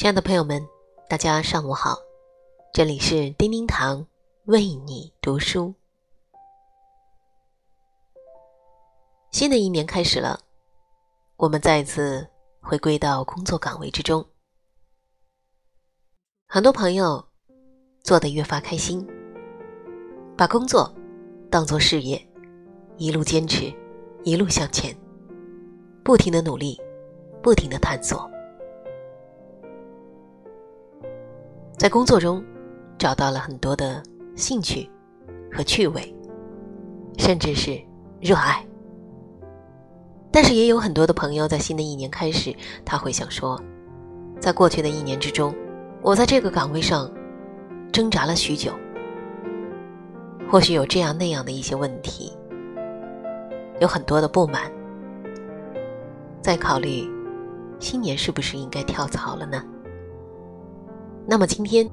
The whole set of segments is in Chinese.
亲爱的朋友们，大家上午好，这里是叮叮堂为你读书。新的一年开始了，我们再次回归到工作岗位之中。很多朋友做得越发开心，把工作当做事业，一路坚持，一路向前，不停的努力，不停的探索。在工作中找到了很多的兴趣和趣味，甚至是热爱。但是也有很多的朋友在新的一年开始，他会想说，在过去的一年之中，我在这个岗位上挣扎了许久，或许有这样那样的一些问题，有很多的不满，在考虑新年是不是应该跳槽了呢？那么今天，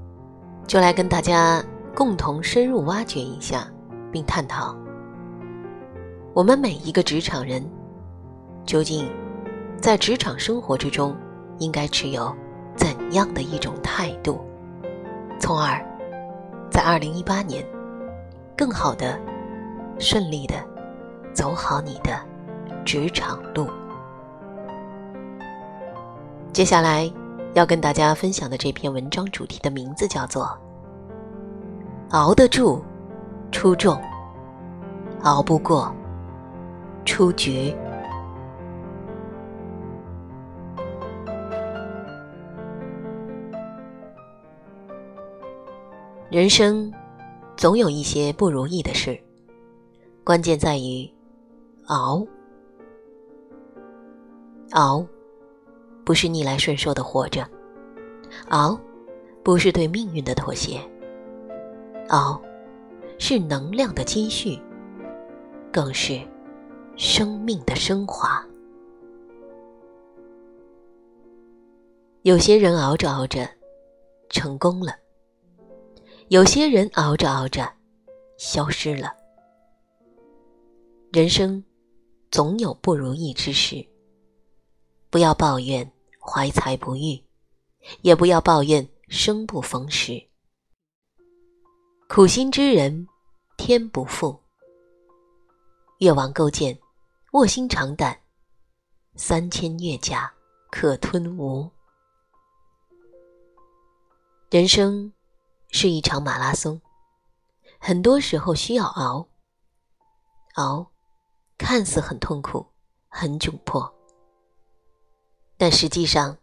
就来跟大家共同深入挖掘一下，并探讨我们每一个职场人究竟在职场生活之中应该持有怎样的一种态度，从而在二零一八年更好的、顺利的走好你的职场路。接下来。要跟大家分享的这篇文章主题的名字叫做“熬得住，出众；熬不过，出局”。人生总有一些不如意的事，关键在于熬，熬。不是逆来顺受的活着，熬，不是对命运的妥协，熬，是能量的积蓄，更是生命的升华。有些人熬着熬着成功了，有些人熬着熬着消失了。人生总有不如意之事，不要抱怨。怀才不遇，也不要抱怨生不逢时。苦心之人，天不负。越王勾践，卧薪尝胆，三千越甲可吞吴。人生是一场马拉松，很多时候需要熬。熬，看似很痛苦，很窘迫。但实际上，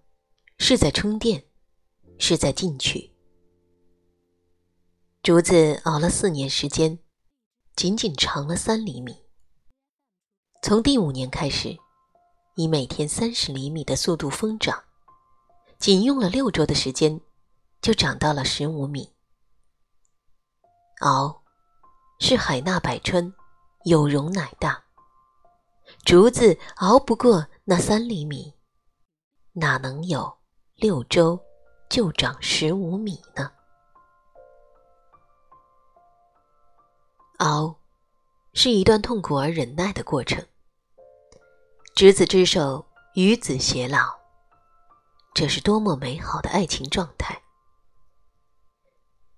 是在充电，是在进取。竹子熬了四年时间，仅仅长了三厘米。从第五年开始，以每天三十厘米的速度疯长，仅用了六周的时间，就长到了十五米。熬，是海纳百川，有容乃大。竹子熬不过那三厘米。哪能有六周就长十五米呢？熬，是一段痛苦而忍耐的过程。执子之手，与子偕老，这是多么美好的爱情状态。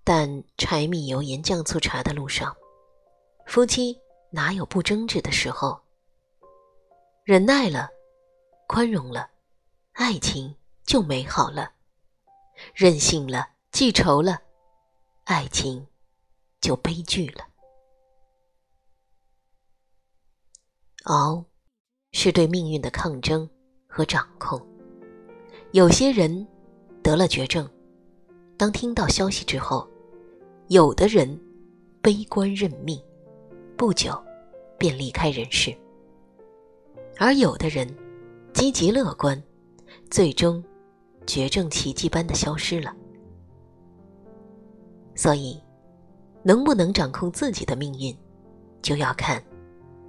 但柴米油盐酱醋茶的路上，夫妻哪有不争执的时候？忍耐了，宽容了。爱情就美好了，任性了，记仇了，爱情就悲剧了。熬，是对命运的抗争和掌控。有些人得了绝症，当听到消息之后，有的人悲观认命，不久便离开人世；而有的人积极乐观。最终，绝症奇迹般的消失了。所以，能不能掌控自己的命运，就要看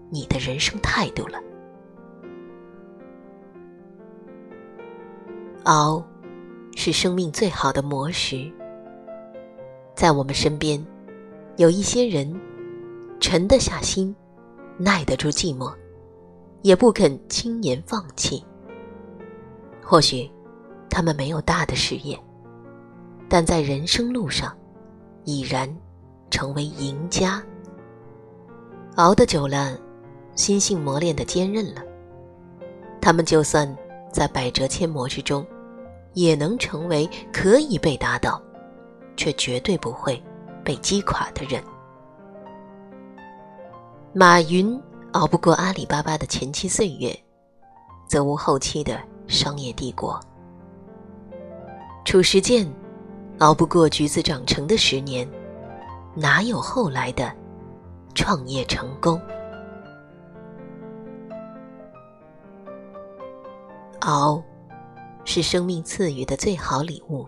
你的人生态度了。熬，是生命最好的磨石。在我们身边，有一些人，沉得下心，耐得住寂寞，也不肯轻言放弃。或许，他们没有大的事业，但在人生路上，已然成为赢家。熬得久了，心性磨练的坚韧了，他们就算在百折千磨之中，也能成为可以被打倒，却绝对不会被击垮的人。马云熬不过阿里巴巴的前期岁月，则无后期的商业帝国。褚时健熬不过橘子长成的十年，哪有后来的？创业成功，熬是生命赐予的最好礼物。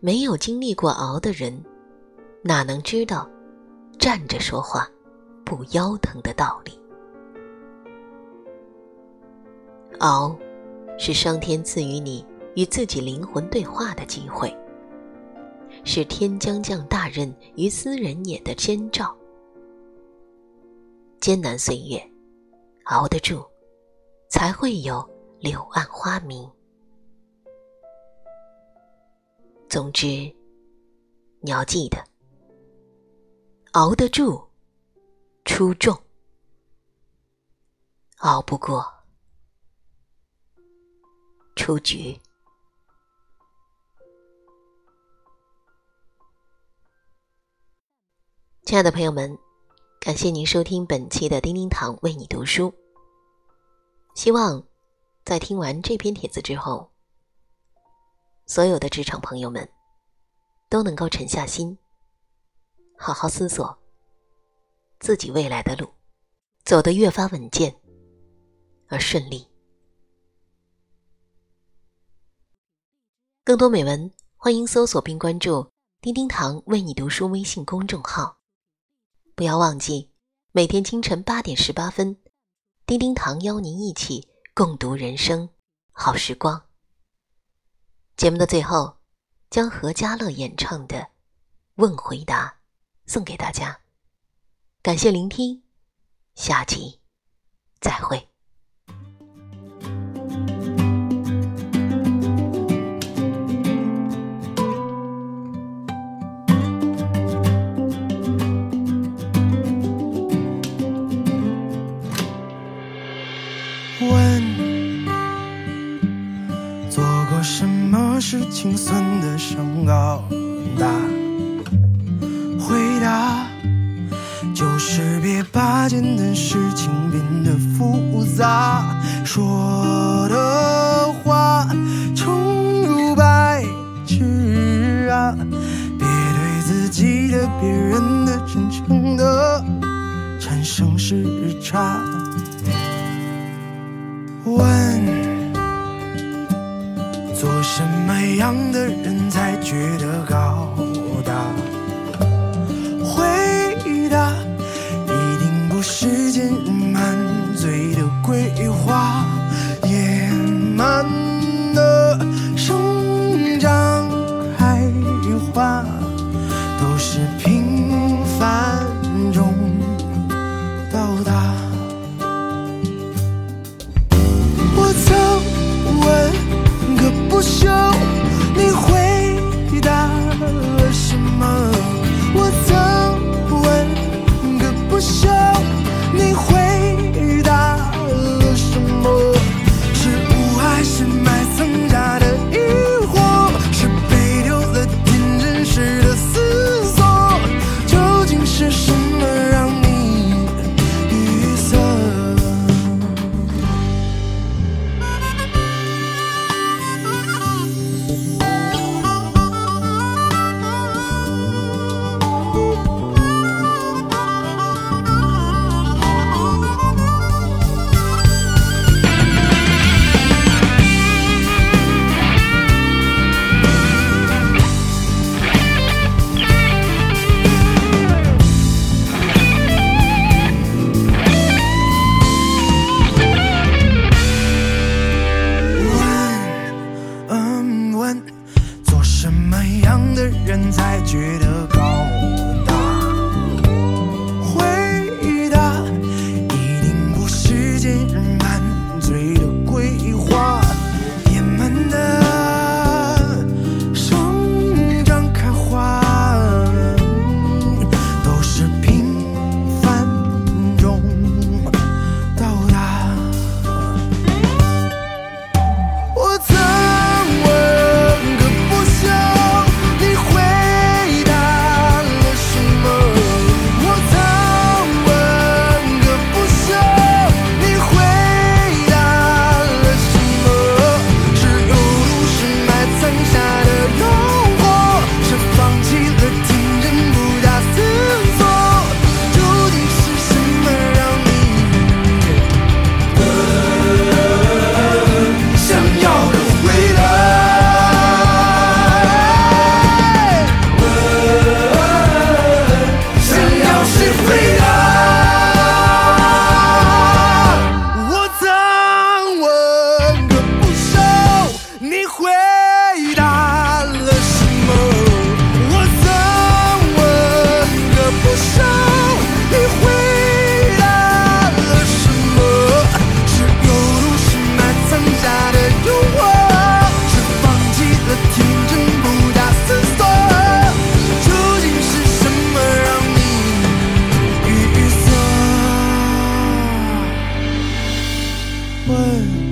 没有经历过熬的人，哪能知道站着说话不腰疼的道理？熬是上天赐予你与自己灵魂对话的机会，是天将降大任于斯人也的先兆。艰难岁月，熬得住，才会有柳暗花明。总之，你要记得，熬得住，出众；熬不过，出局。亲爱的朋友们。感谢您收听本期的叮叮堂为你读书。希望在听完这篇帖子之后，所有的职场朋友们都能够沉下心，好好思索自己未来的路，走得越发稳健而顺利。更多美文，欢迎搜索并关注“叮叮堂为你读书”微信公众号。不要忘记，每天清晨八点十八分，叮叮堂邀您一起共读人生好时光。节目的最后，将何家乐演唱的《问回答》送给大家。感谢聆听，下集再会。把简单事情变得复杂。说的话重如白纸啊，别对自己的、别人的、真诚的产生时差。问。做什么样的人才觉得高 good time. 问。